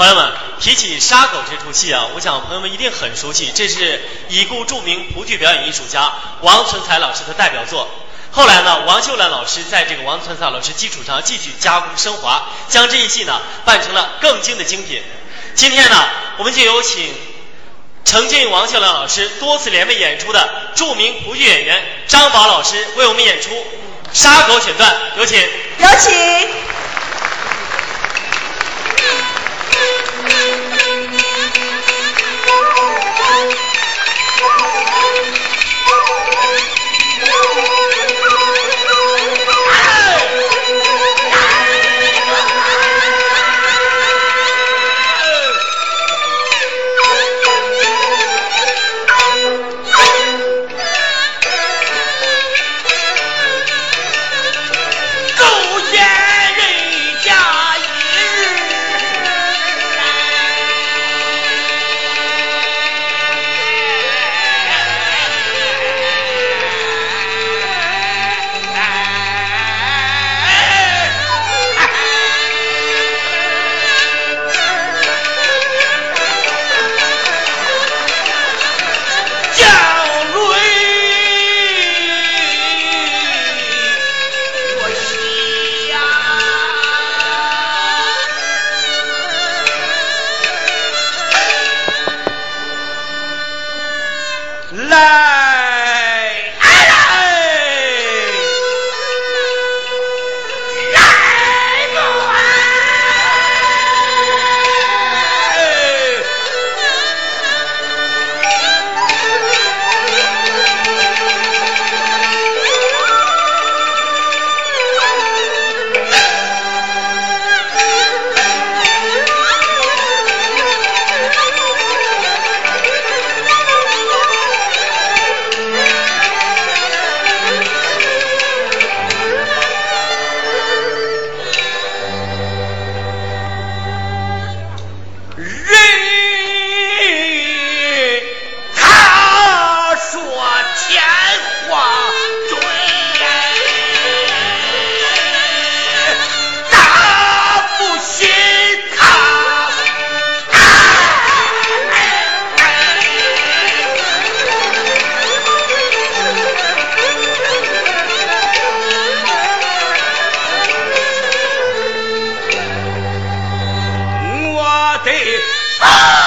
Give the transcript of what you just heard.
朋友们，提起杀狗这出戏啊，我想朋友们一定很熟悉，这是已故著名蒲剧表演艺术家王存才老师的代表作。后来呢，王秀兰老师在这个王存才老师基础上继续加工升华，将这一戏呢办成了更精的精品。今天呢，我们就有请程俊、王秀兰老师多次联袂演出的著名蒲剧演员张宝老师为我们演出《杀狗》选段，有请。有请。我得。